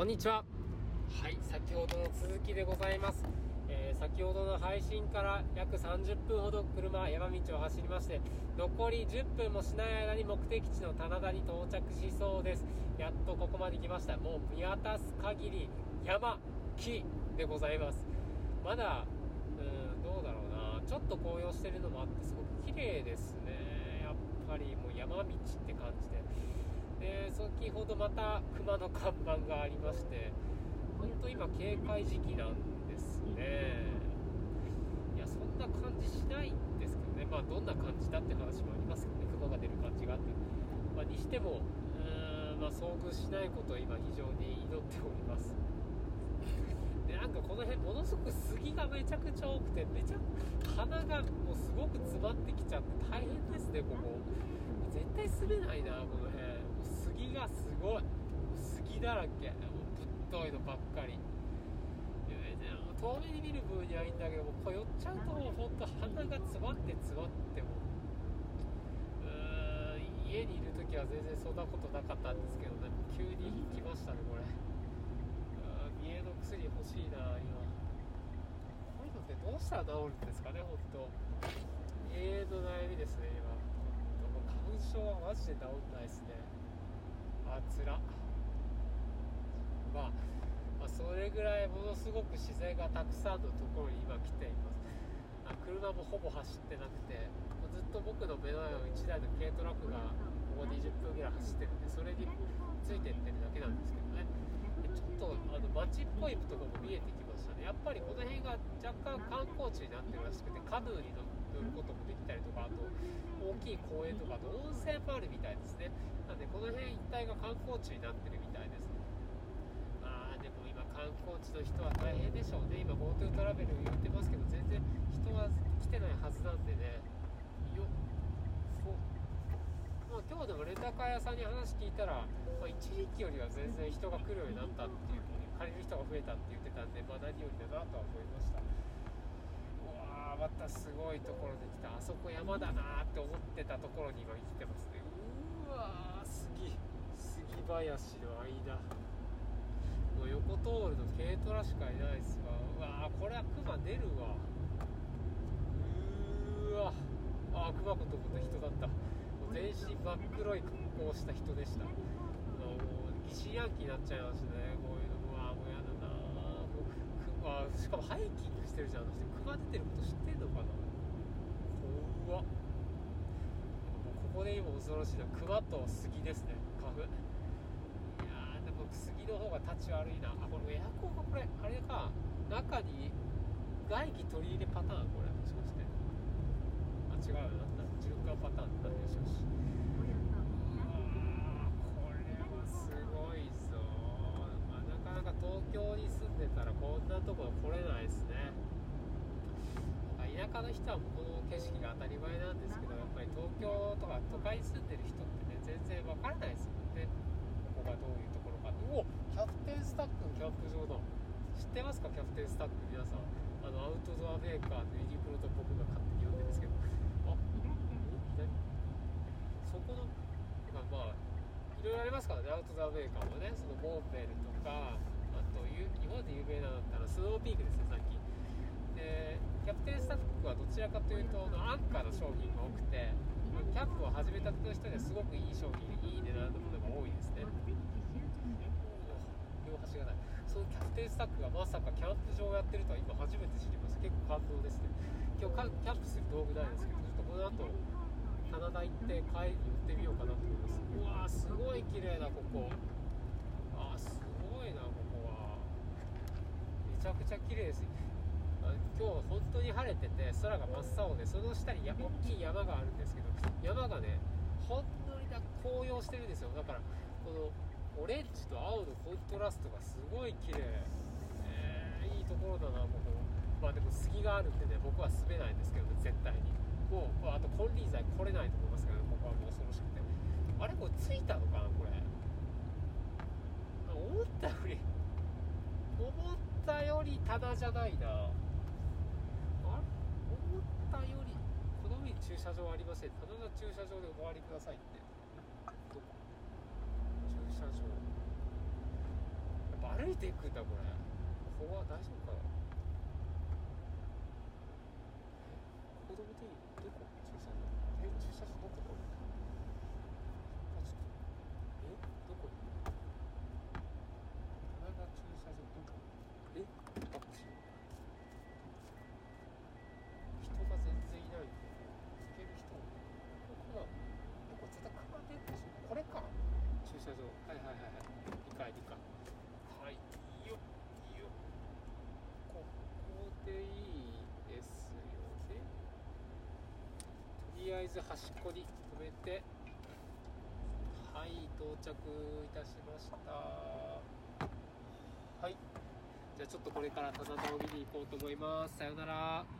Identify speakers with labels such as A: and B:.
A: こんにちは。はい先ほどの続きでございます、えー、先ほどの配信から約30分ほど車山道を走りまして残り10分もしない間に目的地の棚田に到着しそうです。やっとここまで来ました。もう見渡す限り山木でございます。まだうんどうだろうな。ちょっと紅葉してるのもあってすごく綺麗ですね。やっぱりもう山道って感じで。で先ほどまた熊の看板がありまして本当今警戒時期なんですね。いやそんな感じしないんですけどね。まあどんな感じだって話もありますけどね。熊が出る感じがあって、まあ、にしてもうーん、まあ、遭遇しないことを今非常に祈っております。でなんかこの辺ものすごく杉がめちゃくちゃ多くてめちゃ花がもうすごく詰まってきちゃって大変ですねここ。絶対住めないなこの辺。がすごい。杉だらけ。もうぶっといのばっかり。遠目に見る分にはいいんだけどもこう寄っちゃうともうほんと鼻が詰まって詰まってもうーん家にいる時は全然そんなことなかったんですけどね。急に来ましたねこれ。見栄の薬欲しいな今。こういうのってどうしたら治るんですかね本当永遠の悩みですね今。花粉症はマジで治んないですねあつらまあ、まあ、そぐらいものすごく自然がたくさんのところに今来ています。あ車もほぼ走ってなくてずっと僕の目の前を1台の軽トラックがここ20分ぐらい走ってるんでそれについてってるだけなんですけどね。ちょっとあの街っぽいとこも見えてきましたね。やっぱりこの辺が若干観光地になってるらしくてカヌーに乗ることもできたりとかあと大きい公園とかあと温泉もあるみたいですね。なんでこの辺一帯が観光地になってるみたいです。地の人は大変でしょうね。今 GoTo トラベル言ってますけど全然人は来てないはずなんでね。よそう。まあ、今日でもレンタカー屋さんに話聞いたら、まあ、一時期よりは全然人が来るようになったっていう借りる人が増えたって言ってたんで、まあ、何よりだなとは思いました。うわーまたすごいところで来た。あそこ山だなって思ってたところに今来てますね。うわー杉。杉林の間。もう横通るの軽トラしかいないっすわ。うわーこれはクマ出るわ。うーわ。あクマかと思った人だった。全身真っ黒い格好をした人でした。もう疑心暗鬼になっちゃいましたね。こういうの。うわもうやだなもうあしかもハイキングしてるじゃん。あの人熊出てること知ってんのかな。怖っ。ここで今恐ろしいのは熊と杉ですね。花粉杉の方がタチ悪いな。あこれエアコンがこれあれか。中に外気取り入れパターンこれ。もしかして。あ違うな。循環パターンなんでしょうし。これはすごいぞ、まあ、なかなか東京に住んでたらこんなとこ来れないですね。田舎の人はこの景色が当たり前なんですけどやっぱり東京とか都会に住んでる人ってね全然わからないですもんねここがどういうところかおキャプテンスタックのキャンプ場だ知ってテスタック皆さんあのアウトドアメーカーのユニクロと僕が勝手に呼んでるんですけどあ左そこのまあまあいろいろありますからねアウトドアメーカーもねそのモーペルとかあと日本で有名なのったらスノーピークですねさっき。でキャプテンスタッフはどちらかというとアンカーの商品が多くてキャンプを始めたての人にはすごくいい商品いい値段のものが多いですね。両端がない。そのテンスタッフがまさかキャンプ場をやってるとは今初めて知りました。結構感動ですね。今日キャンプする道具ないですけどちょっとこの後棚田行って帰りに寄ってみようかなと思います。うわーすごい綺麗なここ。あーすごいなここは。めちゃくちゃ綺麗です今日本当に晴れてて空が真っ青でその下に大きい山があるんですけど山がねほんのりだ紅葉してるんですよ。だからこのオレンジと青のコントラストがすごい綺麗えー、いいところだなここ。まあでも杉があるんでね僕は住めないんですけどね絶対に。もうあと金輪際来れないと思いますけど、ね、ここはもう恐ろしくてあれこれ着いたのかなこれ。思ったより思ったより棚じゃないな。あれ？思ったよりこの上に駐車場ありません。棚田駐車場でお回りくださいってどこ駐車場やっぱていくだこれ。ここは大丈夫かな？子供でいいどこ駐車場え駐車場どここれあちょっとえどこ神奈川駐車場どこえあっち人が全然いない行ける人ここだここ絶対車出るでしょこれか駐車場はいはいはいはい理解理解はいよよここでいいですよねとりあえず端っこに止めてはい到着いたしました。はい。じゃあちょっとこれから棚田を見に行こうと思います。さようなら。